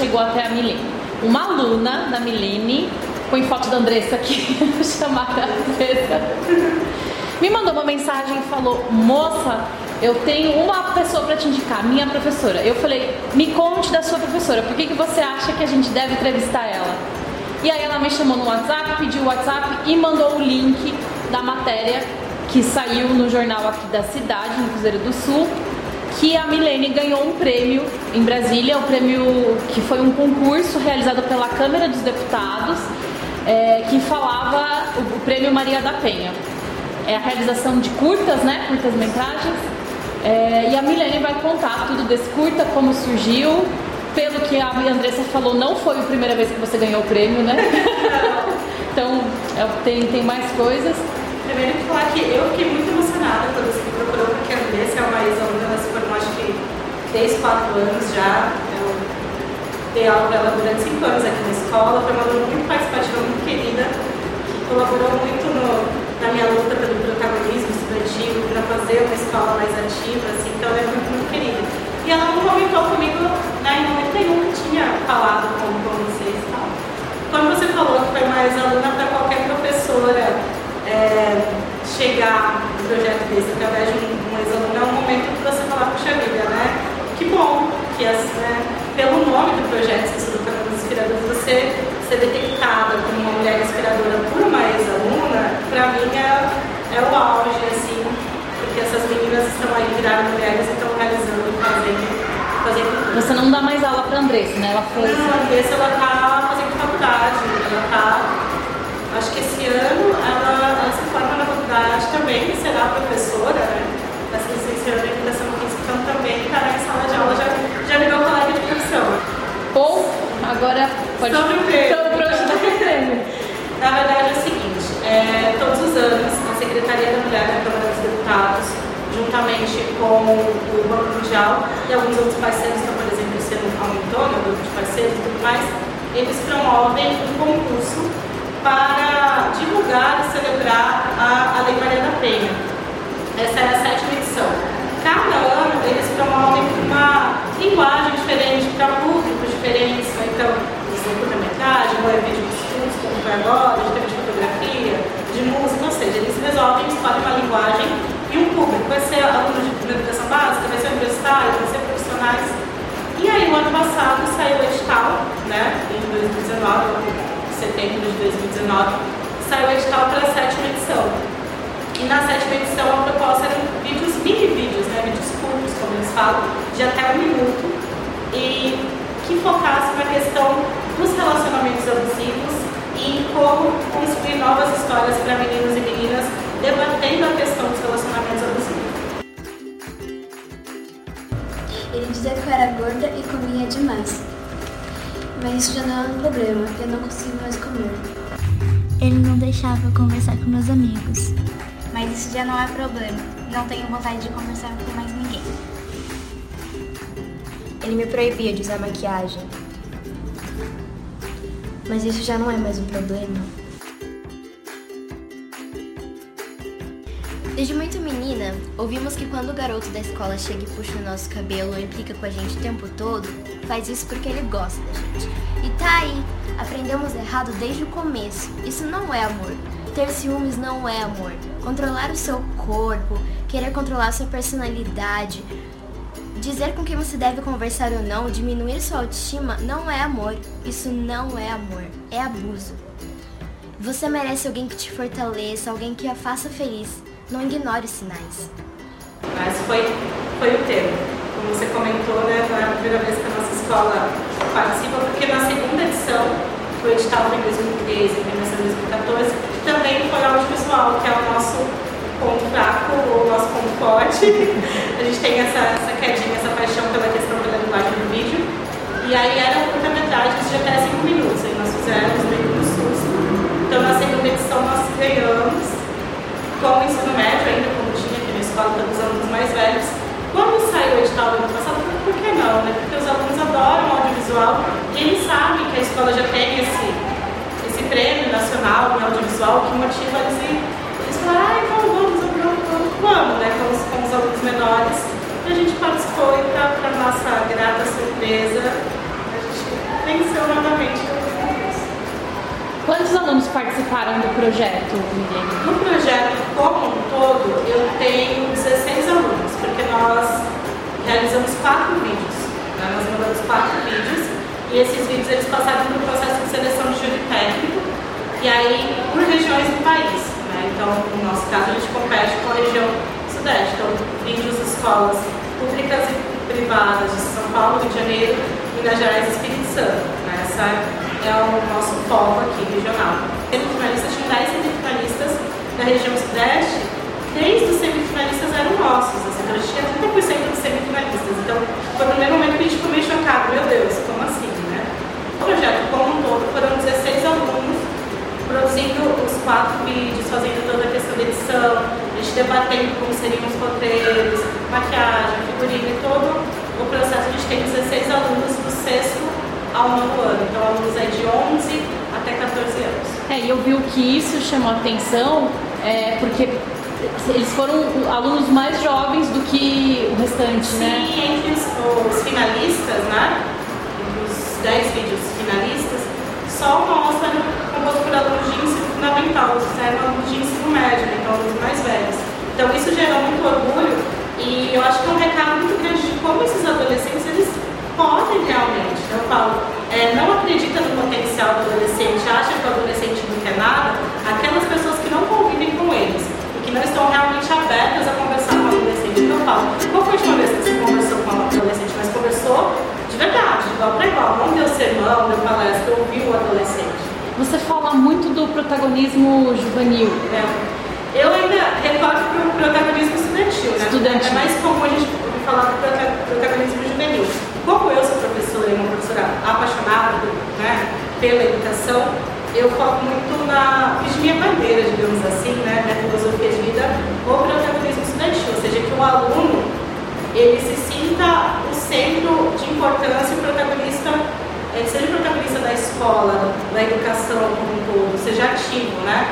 chegou até a Milene. Uma aluna da Milene, põe foto da Andressa aqui, chamada Andressa, me mandou uma mensagem e falou: Moça, eu tenho uma pessoa para te indicar, minha professora. Eu falei: Me conte da sua professora, por que, que você acha que a gente deve entrevistar ela? E aí ela me chamou no WhatsApp, pediu o WhatsApp e mandou o link da matéria que saiu no jornal aqui da cidade, no Cruzeiro do Sul, que a Milene ganhou um prêmio em Brasília, o um prêmio que foi um concurso realizado pela Câmara dos Deputados, é, que falava o, o, prêmio Maria da Penha. É a realização de curtas, né? Curtas metragens. É, e a Milene vai contar tudo desse curta, como surgiu, pelo que a Andressa falou, não foi a primeira vez que você ganhou o prêmio, né? então, é, tem, tem mais coisas. Primeiro que falar que eu fiquei muito emocionada quando você me procurou, porque a Andressa é uma ex-aluna, que 3, 4 anos já. Eu dei aula para ela durante 5 anos aqui na escola, foi uma aluna muito participativa, muito querida, que colaborou muito no, na minha luta pelo protagonismo estudantil, para fazer uma escola mais ativa, assim, então ela é muito, muito querida. E ela não comentou comigo né, em momento nenhum que tinha falado com, com vocês e tal. Quando você falou que foi mais aluna para qualquer professora é, chegar no projeto desse através de um, ex-aluno, é um momento que você falar, puxa vida, né? Que bom que as, né, pelo nome do projeto Estudo Caminhos Inspiradores, você ser detectada como uma mulher inspiradora por uma ex-aluna, para mim é, é o auge, assim, porque essas meninas estão aí, viraram mulheres e estão realizando, fazendo fazendo. Você não dá mais aula para Andressa, né? Ela foi. Não, a Andressa ela tá fazendo faculdade. Ela tá. Acho que esse ano ela, ela se forma na faculdade também, será professora, né? Essa licenciada em educação então também está na sala de aula, já, já virou colega de profissão. Ou, agora pode Sobre o. Sobre o prêmio. Na verdade é o seguinte, é, todos os anos, a Secretaria da Mulher na Câmara dos Deputados juntamente com o Banco Mundial e alguns outros parceiros, então, por exemplo, o Seno aumentou, né, o grupo de parceiros e tudo mais, eles promovem um concurso para divulgar e celebrar a, a Lei Maria da Penha. Essa é a sétima edição. Cada ano eles promovem uma linguagem diferente para públicos diferentes, né? então, de curta-metragem, ou é vídeo de estudos, como foi agora, de fotografia, de música, ou seja, eles resolvem, escolhem uma linguagem e um público. Vai ser aluno de educação básica, vai ser universitário, vai ser profissionais. E aí, o ano passado, saiu o edital, né, em 2019, em setembro de 2019, saiu o edital para a sétima edição. E na sétima edição, a proposta eram vídeos, mini vídeos, né, vídeos curtos, como eles falam, de até um minuto, e que focasse na questão dos relacionamentos abusivos e como construir novas histórias para meninos e meninas debatendo a questão dos relacionamentos abusivos. Ele dizia que eu era gorda e comia demais. Mas isso já não é um problema, eu não consigo mais comer. Ele não deixava conversar com meus amigos. Mas isso já não é problema. Não tenho vontade de conversar com mais ninguém. Ele me proibia de usar maquiagem. Mas isso já não é mais um problema. Desde muito menina, ouvimos que quando o garoto da escola chega e puxa o nosso cabelo ou implica com a gente o tempo todo, faz isso porque ele gosta da gente. E tá aí, aprendemos errado desde o começo. Isso não é amor. Ter ciúmes não é amor. Controlar o seu corpo, querer controlar sua personalidade, dizer com quem você deve conversar ou não, diminuir sua autoestima, não é amor. Isso não é amor, é abuso. Você merece alguém que te fortaleça, alguém que a faça feliz. Não ignore os sinais. Mas foi, foi o termo. Como você comentou, né, a primeira vez que a nossa escola participa, porque na segunda edição, o edital foi em 2013 e em 2014, também foi audiovisual, que é o nosso ponto fraco o nosso ponto forte. a gente tem essa, essa quedinha, essa paixão pela questão pela linguagem do vídeo. E aí eram curta-metragens de até 5 minutos, aí nós fizemos meio do susto. Então na segunda edição nós ganhamos com o ensino médio, ainda como tinha aqui na escola, para os alunos mais velhos. Quando saiu o edital do ano passado, por que não, né? Porque os alunos adoram audiovisual e eles sabem que a escola já tem esse, esse prêmio nacional de audiovisual que motiva eles a eles ah, então vamos, vamos, vamos, vamos, né? Com os, com os alunos menores. E a gente participou e para nossa grata surpresa, a gente venceu novamente Quantos alunos participaram do projeto, Miriam? No projeto como um todo, eu tenho 16 alunos, porque nós realizamos quatro vídeos. Né? Nós mandamos quatro vídeos e esses vídeos eles passaram por um processo de seleção de júri técnico e aí por regiões do país. Né? Então, no nosso caso, a gente compete com a região sudeste. Então, vídeos de escolas públicas e privadas de São Paulo, Rio de Janeiro, Minas Gerais e Espírito Santo. Né? Essa é o nosso foco aqui regional. Semifinalistas, tinham 10 semifinalistas da região sudeste, três dos semifinalistas eram nossos, assim, então a gente tinha 30% semifinalistas. Então, foi o primeiro momento que a gente ficou meio chocado, meu Deus, como assim, né? O projeto como um todo foram 16 alunos produzindo os quatro vídeos, fazendo toda a questão da edição, a gente debatendo como seriam os roteiros, maquiagem, figurino e todo o processo. A gente tem 16 alunos do sexto ao novo ano. Então, alunos é de 11 até 14 anos. É, e eu vi o que isso chamou atenção, é, porque eles foram alunos mais jovens do que o restante, Sim, né? Sim, entre os, os, finalistas, né? Os 10 vídeos finalistas, só era composto por alunos de ensino fundamental, os eram alunos de ensino médio, né? então alunos mais velhos. Então isso gerou muito orgulho e eu acho que é um recado muito grande de como esses adolescentes eles podem realmente. Eu falo, é, não acredita no potencial do adolescente, acha que o adolescente não quer nada, aquelas pessoas que não convivem com eles que não estão realmente abertas a conversar com o adolescente. Então eu falo, qual foi a última vez que você conversou com o adolescente? Mas conversou de verdade, de igual para igual, não deu sermão, deu palestra, ouviu o adolescente. Você fala muito do protagonismo juvenil. É. Eu ainda recordo para o protagonismo estudantil, né? Estudantil. É mais comum a gente falar do protagonismo juvenil. Como eu sou professora e uma professora apaixonada né, pela educação, eu foco muito na fiz minha bandeira, digamos assim, né, minha filosofia de vida, o protagonismo estudantil, ou seja, que o aluno ele se sinta o centro de importância, o protagonista, ele seja o protagonista da escola, da educação como um todo, seja ativo, né?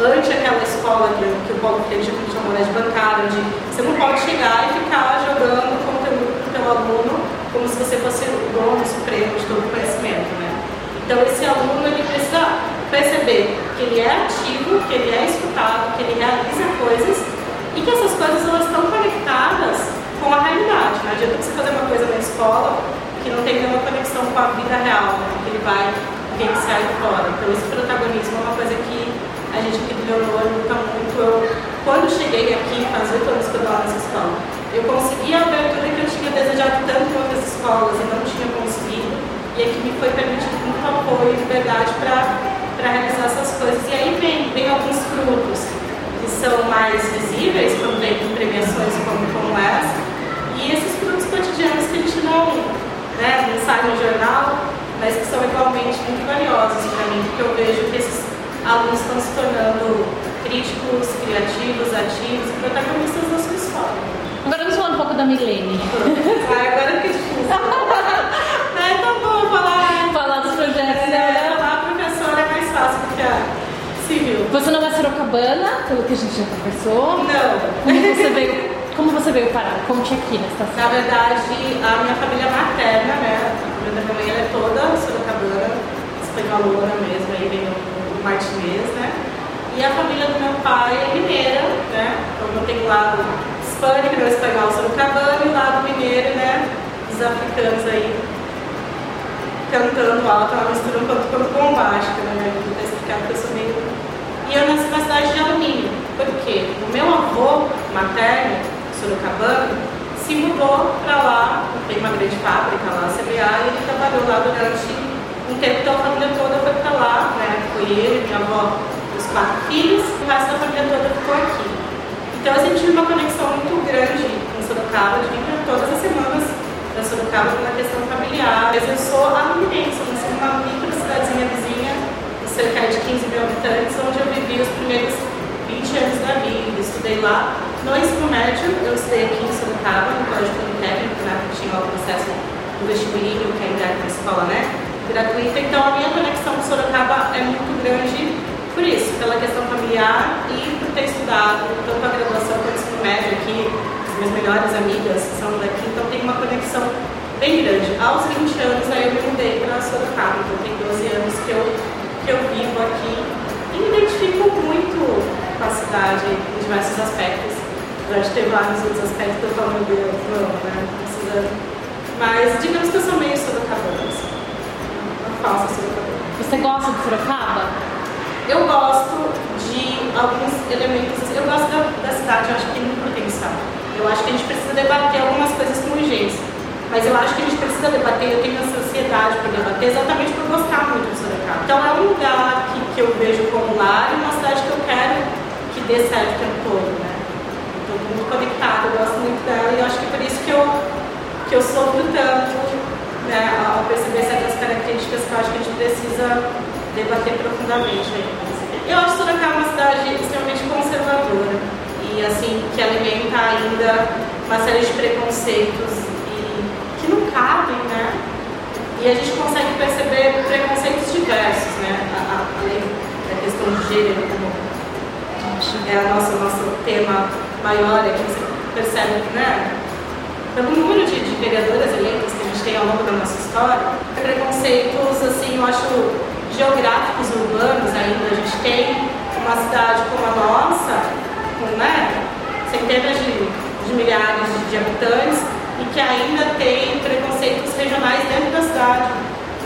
Ante aquela escola que, que o Paulo Freire chamou de bancada, onde você não pode chegar e ficar jogando conteúdo para o teu aluno como se você fosse o dono supremo de todo o conhecimento, né? Então esse aluno ele precisa perceber que ele é ativo, que ele é escutado, que ele realiza coisas e que essas coisas elas estão conectadas com a realidade. Não adianta você fazer uma coisa na escola que não tem nenhuma conexão com a vida real, né? que ele vai vivenciar aí fora. Então esse protagonismo é uma coisa que a gente do Leonor luta muito. Eu, quando cheguei aqui, faz oito anos que eu dou nessa escola, eu consegui a abertura que eu tinha desejado tanto em outras escolas e não tinha conseguido, e aqui me foi permitido muito apoio e liberdade para realizar essas coisas. E aí vem, vem alguns frutos que são mais visíveis quando vem premiações como, como essa, e esses frutos cotidianos que a gente não, né, não sai no jornal, mas que são igualmente muito valiosos para mim, porque eu vejo que esses alunos estão se tornando críticos, criativos, ativos e protagonistas da sua escola. Agora vamos falar um pouco da Milene. Ah, agora que difícil. é bom falar. Falar dos projetos, é, né? Falar a professora é mais fácil do que a civil. Você não é sorocabana, pelo que a gente já conversou. Não. Como você veio, como você veio parar? Conte aqui na estação. Na verdade, a minha família materna, né? A família da minha mãe é toda sorocabana, espanholona mesmo, aí vem o Martinez, né? E a família do meu pai é mineira, né? Então eu tenho lá hispânica, no espanhol sorocabano, e o lado mineiro, né? Os africanos aí cantando alto, uma mistura um pouco quanto bombástica, né? Vou explicar porque eu sou meio. E eu nasci na cidade de Alumínio. Por quê? O meu avô materno, sorocabano, se mudou para lá, tem uma grande fábrica lá, CBA, e ele trabalhou lá durante um tempo, então a família toda foi para lá, né? Foi ele, minha avó, os quatro filhos, e o resto da família toda ficou aqui. Então eu sempre tive uma conexão muito grande com Sorocaba, de vir todas as semanas para Sorocaba pela questão familiar. Mas eu sou aluminense, eu nasci numa micro cidadezinha vizinha, cerca de 15 mil habitantes, onde eu vivi os primeiros 20 anos da vida, estudei lá. No ensino médio, eu estudei aqui em Sorocaba, no Colégio Politécnico, né, que tinha o processo do vestibulinho, que ainda era na escola, né, gratuita. Então, a minha conexão com Sorocaba é muito grande por isso, pela questão familiar e por ter estudado tanto a graduação quanto o ensino médio aqui. As minhas melhores amigas são daqui, então tem uma conexão bem grande. Aos 20 anos, aí eu me mudei para Sorocaba, então tem 12 anos que eu, que eu vivo aqui com a cidade em diversos aspectos. Acho que tem vários outros aspectos eu falo, meu Deus, não, né? Precisa... Mas digamos que eu sou meio sorocabana, assim. Uma falsa sorocabana. Você gosta de Sorocaba? Eu gosto de alguns elementos, eu gosto da, da cidade, eu acho que tem potencial. Eu acho que a gente precisa debater algumas coisas com urgência. Mas eu acho que a gente precisa debater, eu tenho essa ansiedade para debater, exatamente por gostar muito de Sorocaba. Então é um lugar que, que eu vejo como lar e uma cidade que eu quero dê certo o tempo todo, né? Estou muito conectada, eu gosto muito dela e acho que é por isso que eu, que eu sofro tanto né, ao perceber certas características que eu acho que a gente precisa debater profundamente. Eu acho Sorocaba uma cidade extremamente conservadora e assim que alimenta ainda uma série de preconceitos e que não cabem, né? E a gente consegue perceber preconceitos diversos, né? Além da questão de gênero, como é o nosso, nosso tema maior aqui, você percebe que, né? Pelo número de, de vereadoras eleitas que a gente tem ao longo da nossa história, preconceitos, assim, eu acho geográficos urbanos ainda. A gente tem uma cidade como a nossa, com né, centenas de, de milhares de, de habitantes, e que ainda tem preconceitos regionais dentro da cidade,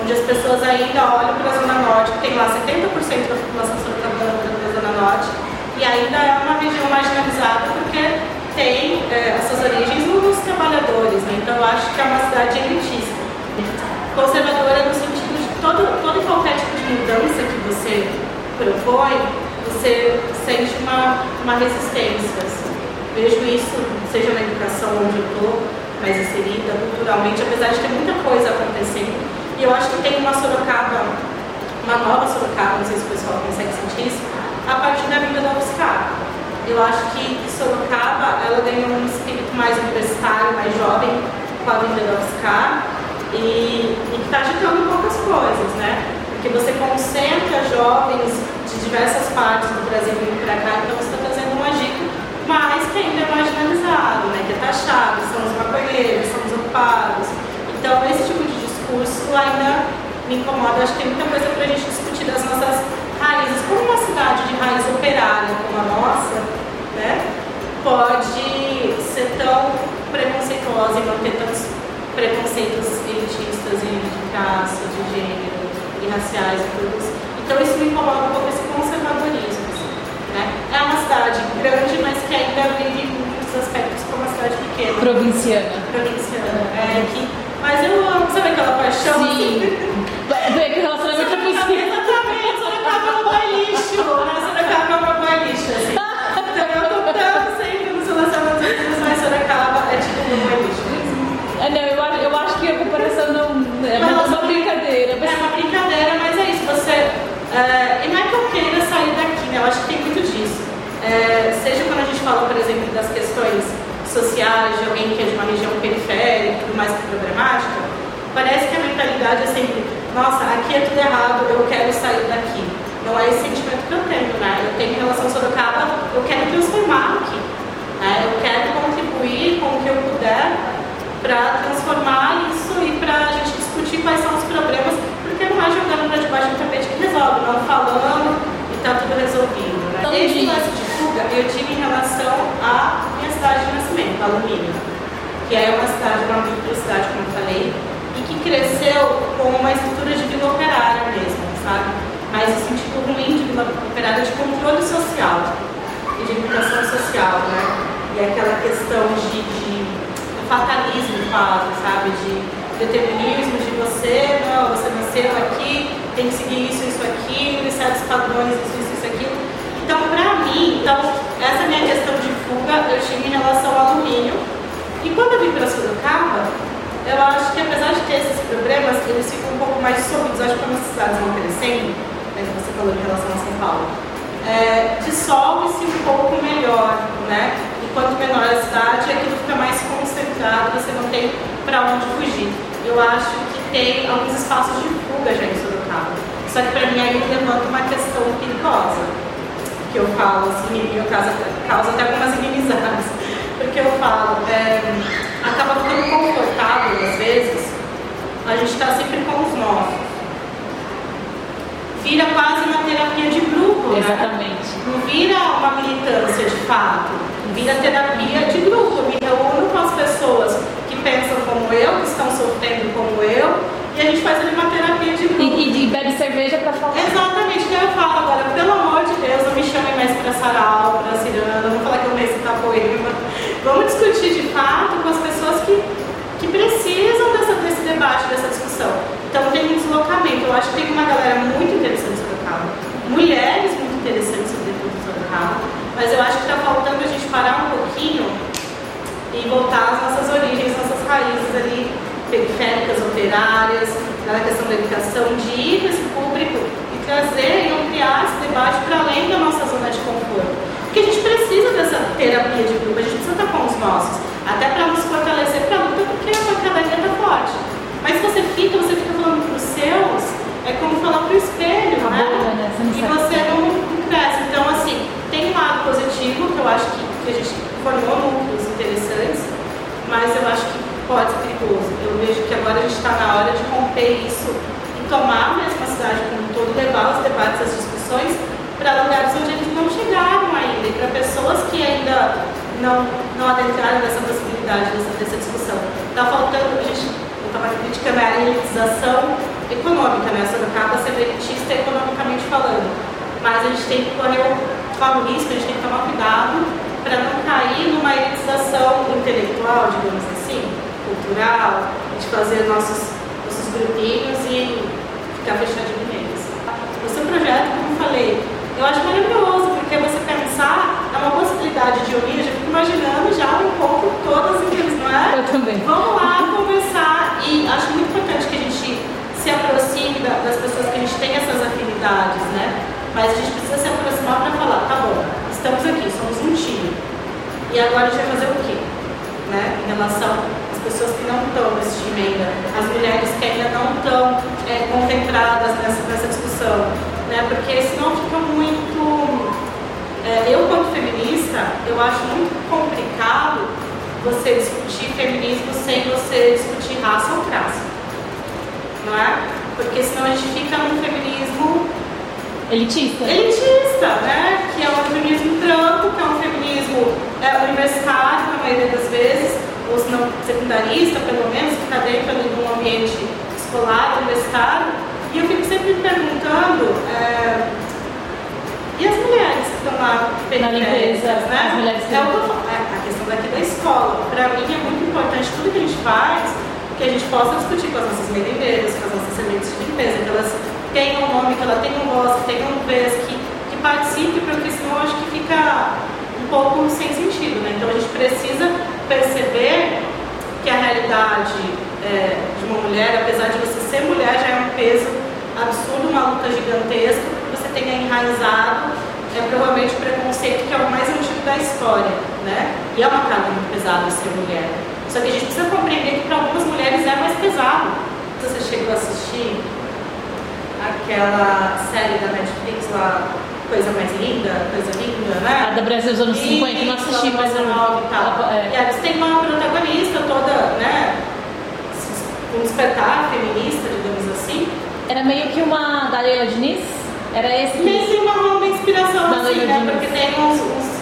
onde as pessoas ainda olham para a Zona Norte, que tem lá 70% da população sorocabana da Zona Norte, e ainda é uma região marginalizada porque tem é, as suas origens nos trabalhadores, né? então eu acho que é uma cidade elitista. Conservadora no sentido de todo, todo e qualquer tipo de mudança que você propõe, você sente uma, uma resistência. Assim. Vejo isso, seja na educação onde eu estou, mais inserida, culturalmente, apesar de ter muita coisa acontecendo. E eu acho que tem uma Sorocaba, uma nova Sorocaba, não sei se o pessoal consegue sentir isso, a partir da vinda da UFSCar. Eu acho que Sorocaba, ela ganhou um espírito mais universitário, mais jovem, com a vinda da UFSCar, e, que está agitando um pouco as coisas, né? Porque você concentra jovens de diversas partes do Brasil vindo para cá, então você está trazendo um agito mas que ainda é marginalizado, né? que é taxado, são os maconheiros, são os ocupados. Então, esse tipo de discurso ainda me incomoda. Acho que tem muita coisa para a gente discutir das nossas raízes. Como uma cidade de raiz operária como a nossa, né, pode ser tão preconceituosa e não ter tantos preconceitos elitistas e de classe, de gênero, e raciais e tudo isso. Então, isso me incomoda um pouco esse conservadorismo. Né? É uma cidade grande, mas que ainda vive em muitos aspectos como uma cidade pequena. Provinciana. Provinciana. É, que, mas eu amo, sabe aquela paixão? Sim. Vê que relacionamento é possível. Exatamente, Sorocaba é um pai lixo, né? Sorocaba é um pai lixo, assim. Então eu tô tanto sempre nos relacionamentos, mas Sorocaba é tipo um pai lixo. É, não, eu acho, eu acho que a comparação não é uma, uma brincadeira. É uma brincadeira, mas é isso. Você, é, e não é que eu queira sair daqui, né? Eu acho que tem muito disso. É, seja quando a gente fala, por exemplo, das questões sociais, de alguém que é de uma região periférica e tudo mais que é problemática, parece que a mentalidade é sempre, nossa, aqui é tudo errado, eu quero sair daqui. Não é esse sentimento que eu tenho, né? Eu tenho em relação Sorocaba, eu quero transformar aqui. Né? Eu quero contribuir com o que eu puder para transformar isso e para a gente discutir quais são os problemas, porque não é jogando para debaixo do tapete que resolve, não falando e está tudo resolvido. Né? Então, Esse lance de fuga eu tive em relação à minha cidade de nascimento, Alumínio, que é uma cidade, uma microcidade, como eu falei, e que cresceu com uma estrutura de vila operária mesmo, sabe? Mas o sentido ruim de vila operária de controle social e de implicação social, né? E aquela questão de, de fatalismo quase, sabe? De determinismo de você, não, você nasceu aqui, tem que seguir isso, isso, aquilo, e certos padrões, isso, isso, isso, aquilo. Então, pra mim, então, essa minha questão de fuga eu tive em relação ao alumínio. E quando eu vim para Sorocaba, eu acho que apesar de ter esses problemas, eles ficam um pouco mais dissolvidos. Acho que quando as cidades vão crescendo, né, que você falou em relação a São Paulo, é, dissolve-se um pouco melhor, né? quanto menor a cidade, aquilo fica mais concentrado, você não tem para onde fugir. Eu acho que tem alguns espaços de fuga já em Sorocaba. Só que para mim aí levanta uma questão perigosa, que eu falo, assim, e causa, causa até algumas inimizades. Porque eu falo, é, acaba ficando confortável às vezes, a gente está sempre com os nossos vira quase uma terapia de grupo, né? Exatamente. Não vira uma militância de fato, vira terapia de grupo. Me reúno com as pessoas que pensam como eu, que estão sofrendo como eu, e a gente faz ali uma terapia de grupo. E, e bebe cerveja para falar. Exatamente, que eu falo agora, pelo amor de Deus, não me chamem mais para sarau, para ciranda, não falar que eu recitar poema. Vamos discutir de fato com as pessoas que, que precisam dessa, desse debate, dessa discussão. Então tem um deslocamento. Eu acho que tem uma galera muito interessante sobre o carro. Mulheres muito interessantes, sobretudo, sobre o carro. Mas eu acho que está faltando a gente parar um pouquinho e voltar às nossas origens, nossas raízes ali, periféricas, operárias, na questão da educação, de ir para esse público e trazer e ampliar esse debate para além da nossa zona de conforto. Porque a gente precisa dessa terapia de grupo, a gente precisa estar com os nossos, até para nos fortalecer para a luta, porque a pancadaria está forte. Mas se você fica, você fica falando para os seus, é como falar para o espelho, né? né? Você e você não, não cresce. Então, assim, tem um lado positivo, que eu acho que, que a gente formou núcleos interessantes, mas eu acho que pode ser perigoso. Eu vejo que agora a gente está na hora de romper isso e tomar mesmo a cidade como um todo, levar os debates, as discussões para lugares onde eles não chegaram ainda, e para pessoas que ainda não, não adentraram nessa possibilidade, dessa, dessa discussão. Está faltando, a gente criticando a elitização econômica, né? Sorocaba ser elitista economicamente falando. Mas a gente tem que correr o risco, a gente tem que tomar cuidado para não cair numa elitização intelectual, digamos assim, cultural, de fazer nossos, nossos grupinhos e ficar fechadinho neles. O seu projeto, como eu falei, eu acho maravilhoso, porque você pensar é uma possibilidade de unir, eu já fico imaginando já um pouco todas aqueles, não é? Eu também. Vamos lá conversar e acho muito importante que a gente se aproxime das pessoas que a gente tem essas afinidades, né? Mas a gente precisa se aproximar para falar, tá bom, estamos aqui, somos um time. E agora a gente vai fazer o quê? Né? Em relação às pessoas que não estão nesse time ainda, as mulheres que ainda não estão é, concentradas nessa, nessa discussão né? Porque senão fica muito. É, eu, como feminista, eu acho muito complicado você discutir feminismo sem você discutir raça ou classe. Não é? Porque senão a gente fica num feminismo elitista. Elitista, né? Que é um feminismo branco, que é um feminismo é, universitário, na maioria das vezes, ou se não secundarista, pelo menos, que está dentro de um ambiente escolar, universitário e eu fico sempre me perguntando, é, e as mulheres que estão lá periféricas, né? As mulheres que... É é, a questão daqui da escola. Para mim é muito importante tudo que a gente faz, que a gente possa discutir com as nossas merendeiras, com as nossas sementes de limpeza, que elas tenham um nome, que elas tenham voz, que tenham vez, que, que participe, porque senão acho que fica um pouco sem sentido, né? Então a gente precisa perceber que a realidade é, de uma mulher, apesar de você ser mulher, já é um peso absurdo, uma luta gigantesca, você tenha enraizado é provavelmente o preconceito que é o mais antigo da história, né? E é uma carga muito pesada ser mulher. Só que a gente precisa compreender que para algumas mulheres é mais pesado. Você chegou a assistir aquela série da Netflix lá, Coisa Mais Linda, Coisa Linda, né? A da Brasil dos anos 50, não assisti, mas eu... E, tal. É. e aí você tem uma protagonista toda, né? Um despertar feminista, digamos assim, era meio que uma da Leila Diniz? Era esse? Meio que uma, uma inspiração da assim, né? Porque tem uns, uns,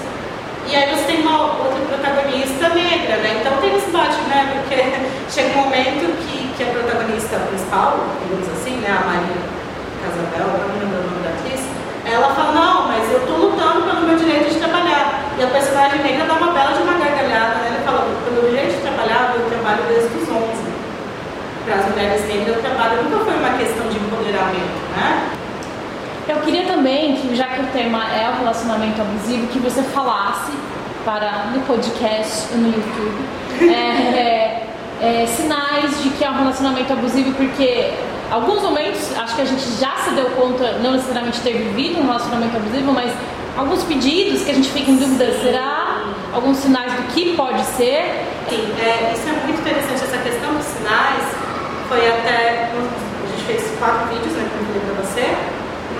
E aí você tem uma outra protagonista negra, né? Então tem esse bate, né? Porque chega um momento que, que a protagonista principal, digamos assim, né? A Maria Casabel, não lembro o nome da atriz, ela fala, não, mas eu tô lutando pelo meu direito de trabalhar. E a personagem negra dá uma bela de uma gargalhada, né? Ele fala, pelo direito de trabalhar, eu trabalho desde os 11 para as mulheres negras, o trabalho nunca foi uma questão de empoderamento, né? Eu queria também que, já que o tema é o relacionamento abusivo, que você falasse para no podcast no YouTube é, é, é, sinais de que é um relacionamento abusivo, porque alguns momentos acho que a gente já se deu conta, não necessariamente ter vivido um relacionamento abusivo, mas alguns pedidos que a gente fica em dúvida, será? Alguns sinais que pode ser. Sim, é, isso é muito interessante, essa questão dos sinais foi até. A gente fez quatro vídeos, né, como eu falei pra você,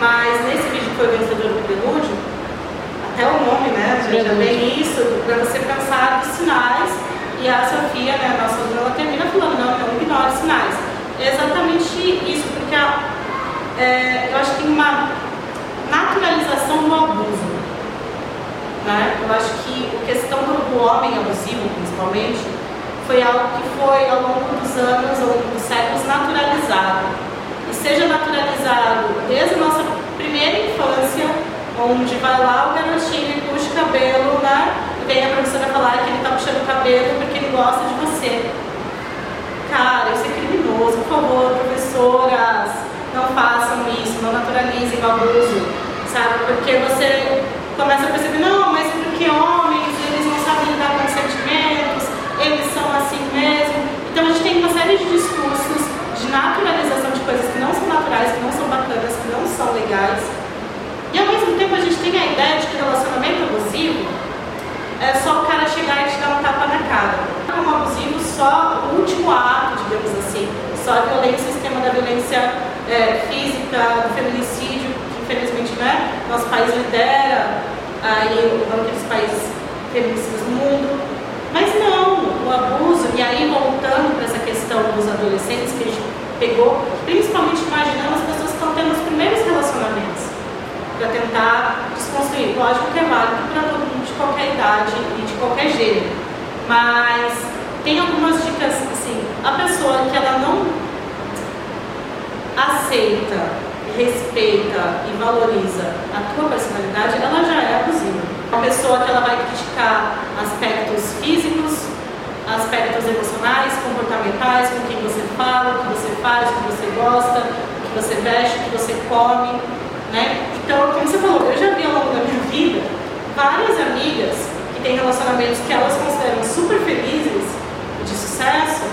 mas nesse vídeo que foi vencedor do prelúdio, até o nome, né, já, já vem isso, para você pensar dos sinais, e a Sofia, né, a nossa aluna, ela termina falando, não, não ignore os sinais. É exatamente isso, porque a, é, eu acho que tem uma naturalização do abuso. Né? Eu acho que a questão do, homem abusivo, principalmente, foi algo que foi ao longo dos anos, ao longo dos séculos, naturalizado. E seja naturalizado desde a nossa primeira infância, onde vai lá o garotinho e puxa o cabelo, né? E vem a professora falar que ele está puxando o cabelo porque ele gosta de você. Cara, isso Por favor, professoras, não façam isso, não naturalizem o abuso, sabe? Porque você começa a perceber, não, mas é porque homens, eles não sabem lidar com sentimentos, eles são assim mesmo. Então a gente tem uma série de discursos de naturalização de coisas que não são naturais, que não são bacanas, que não são legais. E ao mesmo tempo a gente tem a ideia de que relacionamento abusivo é só o cara chegar e te dar um tapa na cara. Como abusivo, só o último ato, digamos assim, só a violência, o sistema da violência é, física, do feminicídio, que infelizmente né, nosso país lidera aí um dos países feminicistas do mundo. Mas não, o abuso, e aí voltando para essa questão dos adolescentes que a gente pegou, principalmente imaginando as pessoas que estão tendo os primeiros relacionamentos para tentar desconstruir. Lógico que é válido para todo mundo de qualquer idade e de qualquer gênero, mas tem algumas dicas assim, a pessoa que ela não aceita, respeita e valoriza a tua personalidade, ela já é abusiva. Uma pessoa que ela vai criticar aspectos físicos, aspectos emocionais, comportamentais, com quem você fala, o que você faz, o que você gosta, o que você veste, o que você come, né? Então, como você falou, eu já vi ao longo da minha vida várias amigas que têm relacionamentos que elas consideram super felizes, de sucesso,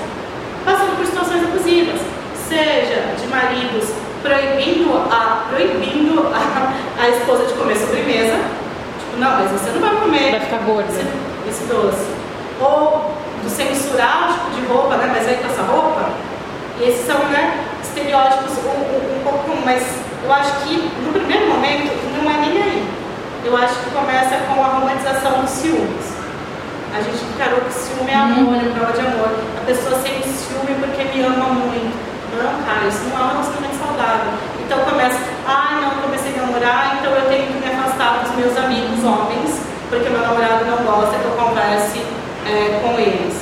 passando por situações abusivas, seja maridos proibindo a, proibindo a, a esposa de comer sobremesa, tipo, não, mas você não vai comer vai ficar gorda. esse, esse doce. Ou do censurar o tipo de roupa, né? Mas vai com essa roupa. E esses são né, estereótipos um, um, um pouco, mas eu acho que no primeiro momento não é nem aí. Eu acho que começa com a romantização dos ciúmes. A gente encarou que ciúme é amor, é prova de amor. A pessoa sente ciúme porque me ama muito. Não, isso não é um relacionamento saudável. Então começa, ah, não, comecei a namorar, então eu tenho que me afastar dos meus amigos homens, porque meu namorado não gosta que eu converse é, com eles.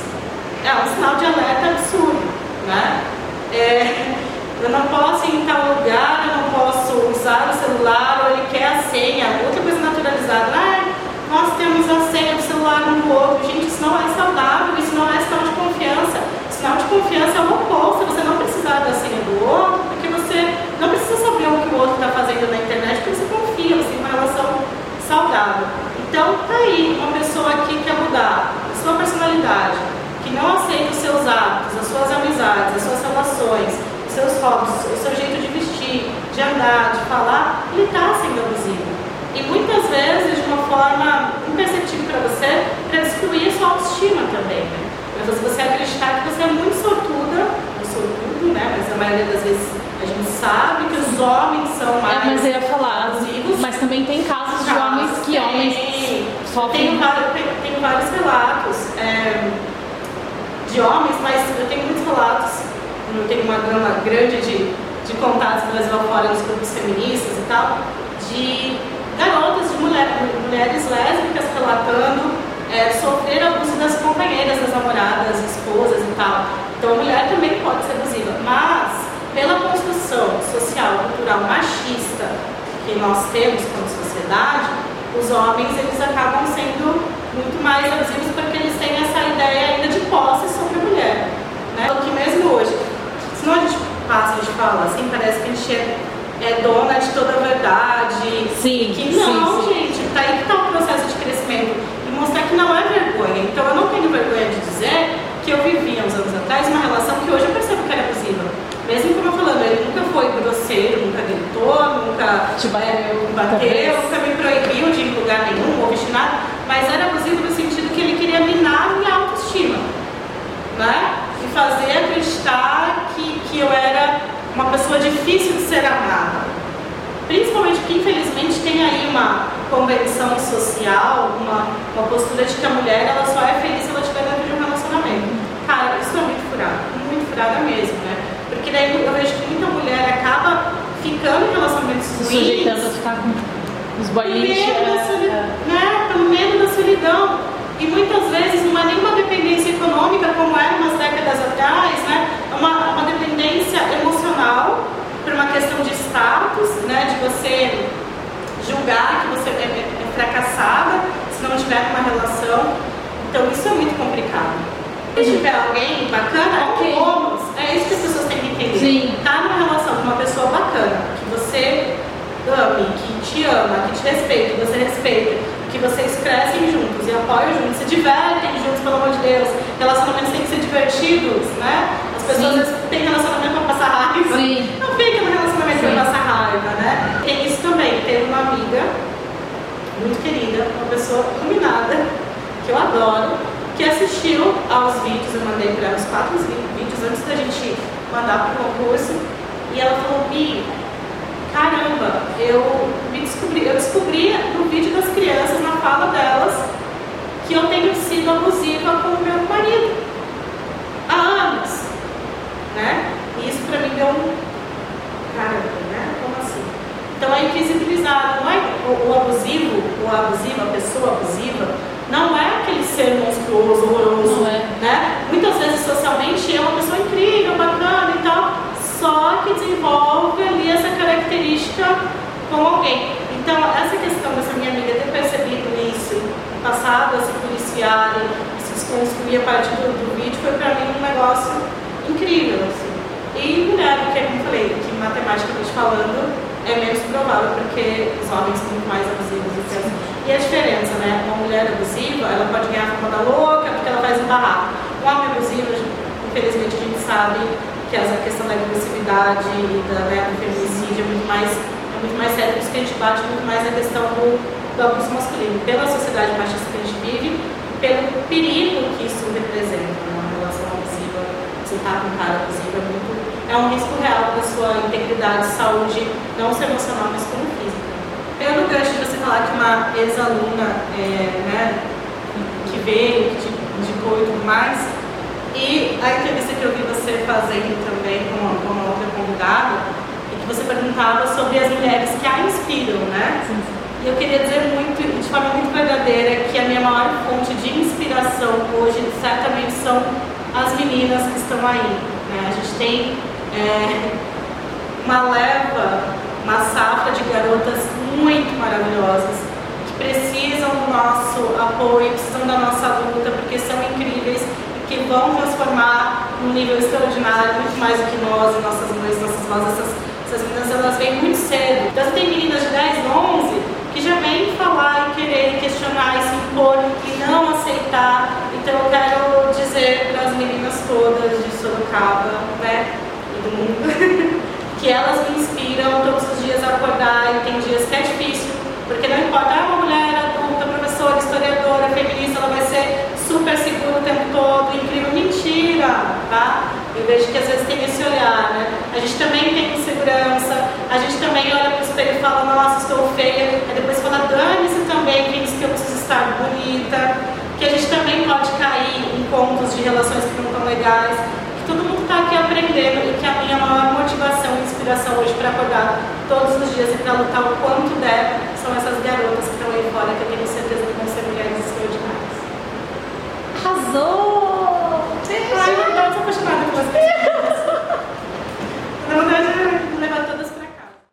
É um sinal de alerta absurdo, né? É, eu não posso ir em tal lugar, eu não posso usar o celular, ou ele quer a senha, outra coisa naturalizada. Ah, nós temos a senha do celular um do outro. Gente, isso não é saudável, isso não é sinal de confiança. Sinal de confiança é o oposto, você não precisar da senha do outro, porque você não precisa saber o que o outro está fazendo na internet, porque você confia, você tem uma relação saudável. Então, tá aí uma pessoa que quer mudar a sua personalidade, que não aceita os seus hábitos, as suas amizades, as suas relações, seus hobbies, o seu jeito de vestir, de andar, de falar, ele está sendo abusivo. E muitas vezes de uma forma imperceptível para você, para destruir a sua autoestima também. Né? Para você acreditar que você é muito sortuda, ou sortudo, né? Mas a maioria das vezes a gente sabe que os homens são mais. É, mas eu ia falar, abusivos. mas também tem casos de homens que tem, homens sofrem. Vários- tem, tenho vários relatos é, de homens, mas eu tenho muitos relatos, eu tenho uma gama grande de, de contatos Brasil afora nos grupos feministas e tal, de garotas, de mulher, mulheres lésbicas relatando é, sofrer abuso das companheiras, das namoradas, esposas e tal. Então a mulher também pode ser abusiva, mas pela construção social, cultural machista que nós temos como sociedade, os homens eles acabam sendo muito mais abusivos porque eles têm essa ideia ainda de posse sobre a mulher. Né? Que mesmo hoje, senão a gente passa, a gente fala assim, parece que a gente é, é dona de toda a verdade. Sim, que não, sim, sim. gente, tá aí que tá o processo de crescimento. E mostrar que não é vergonha. Então eu não tenho vergonha de dizer que eu vivi há uns anos atrás uma relação que hoje eu percebo que era abusiva. Mesmo como eu falando, ele nunca foi grosseiro, nunca gritou, nunca Te bateu, nunca me proibiu de ir em lugar nenhum ou vestir nada, mas era abusivo no sentido que ele queria minar né? Me fazer acreditar que, que eu era uma pessoa difícil de ser amada. Principalmente porque, infelizmente, tem aí uma convenção social, uma, uma postura de que a mulher ela só é feliz se ela estiver dentro de um relacionamento. Cara, isso é muito furado, muito furada mesmo, né? Porque daí eu vejo que muita mulher acaba ficando em relacionamentos Se ruins. sujeitando a ficar com os bolinhos. medo, da soli- né? Pelo medo da solidão. E muitas vezes não é nenhuma dependência econômica, como era umas décadas atrás, né? É uma, uma dependência emocional, por uma questão de status, né? De você julgar que você é, é- é fracassada se não tiver uma relação. Então isso é muito complicado. Se tiver alguém bacana, Ok. bônus. É isso que as pessoas Sim. Tá numa relação com uma pessoa bacana, que você ame, que te ama, que te respeita, que você respeita, que vocês crescem juntos e apoiam juntos, se divertem juntos, pelo amor de Deus. Relacionamentos têm que ser divertidos, né? As pessoas Sim. têm relacionamento pra passar raiva. Sim. Não fica no relacionamento Sim. pra passar raiva, né? Tem isso também. Teve uma amiga muito querida, uma pessoa iluminada, que eu adoro, que assistiu aos vídeos, eu mandei para ela os quatro vídeos antes da gente mandar para o concurso, e ela falou, Bi, caramba, eu me descobri, eu descobri no vídeo das crianças, na fala delas, que eu tenho sido abusiva com o meu marido há anos, né? E isso para mim deu um caramba, né? Como assim? Então é invisibilizado, não é o, o abusivo, o abusivo, a pessoa abusiva, não é aquele ser monstruoso, horroroso, é. né? Muitas vezes socialmente é uma pessoa incrível, bacana e tal, só que desenvolve ali essa característica com alguém. Então essa questão dessa minha amiga ter percebido isso, passado a se policiar e se desconstruir a partir do, do vídeo foi para mim um negócio incrível, assim. E mulher, porque como eu falei, que matematicamente falando é menos provável, porque os homens são muito mais abusivos do que as E a diferença, né? Uma mulher abusiva, ela pode ganhar a fama da louca porque ela faz um barraco. Um homem abusivo, infelizmente a gente sabe que essa questão da agressividade e da, né, do feminicídio é muito mais é muito mais sério, por isso que a gente bate muito mais na questão do, do abuso masculino, pela sociedade machista que a gente vive, pelo perigo que isso representa, né? uma relação abusiva, você tá com um cara abusivo, é muito é um risco real para sua integridade, saúde, não só emocional, mas como física. Pelo gancho de você falar que uma ex-aluna é, né, que veio, que indicou e tudo mais, e a entrevista que eu vi você fazendo também com, com uma outra convidada, e que você perguntava sobre as mulheres que a inspiram, né? E eu queria dizer muito, de forma muito verdadeira, que a minha maior fonte de inspiração hoje certamente são as meninas que estão aí. Né? A gente tem é, uma leva, uma safra de garotas muito maravilhosas que precisam do nosso apoio, precisam da nossa luta, porque são incríveis que vão transformar num nível extraordinário, muito mais do que nós, nossas mães, nossas vós, essas, essas meninas, elas vêm muito cedo. Então tem meninas de 10, 11 que já vêm falar e querer questionar e se impor e não aceitar. Então eu quero dizer para as meninas todas de Sorocaba, né, e do mundo, que elas me inspiram todos os dias a acordar e tem dias que é difícil, porque não importa, ah, uma mulher adulta, professora, historiadora, feminista, ela vai ser super segura o tempo todo, incrível. Mentira, tá? Eu vejo que às vezes tem esse olhar, né? A gente também tem insegurança, a gente também olha pro espelho e fala, nossa, estou feia, aí depois fala, dane-se também, quem disse que eu preciso estar bonita, que a gente também pode cair em contos de relações que não estão legais, que todo mundo está aqui aprendendo e que a minha maior motivação e inspiração hoje para acordar todos os dias e para lutar o quanto der são essas garotas que estão aí arrasou! Ai, na verdade, eu sou apaixonada por você. na verdade, levar todas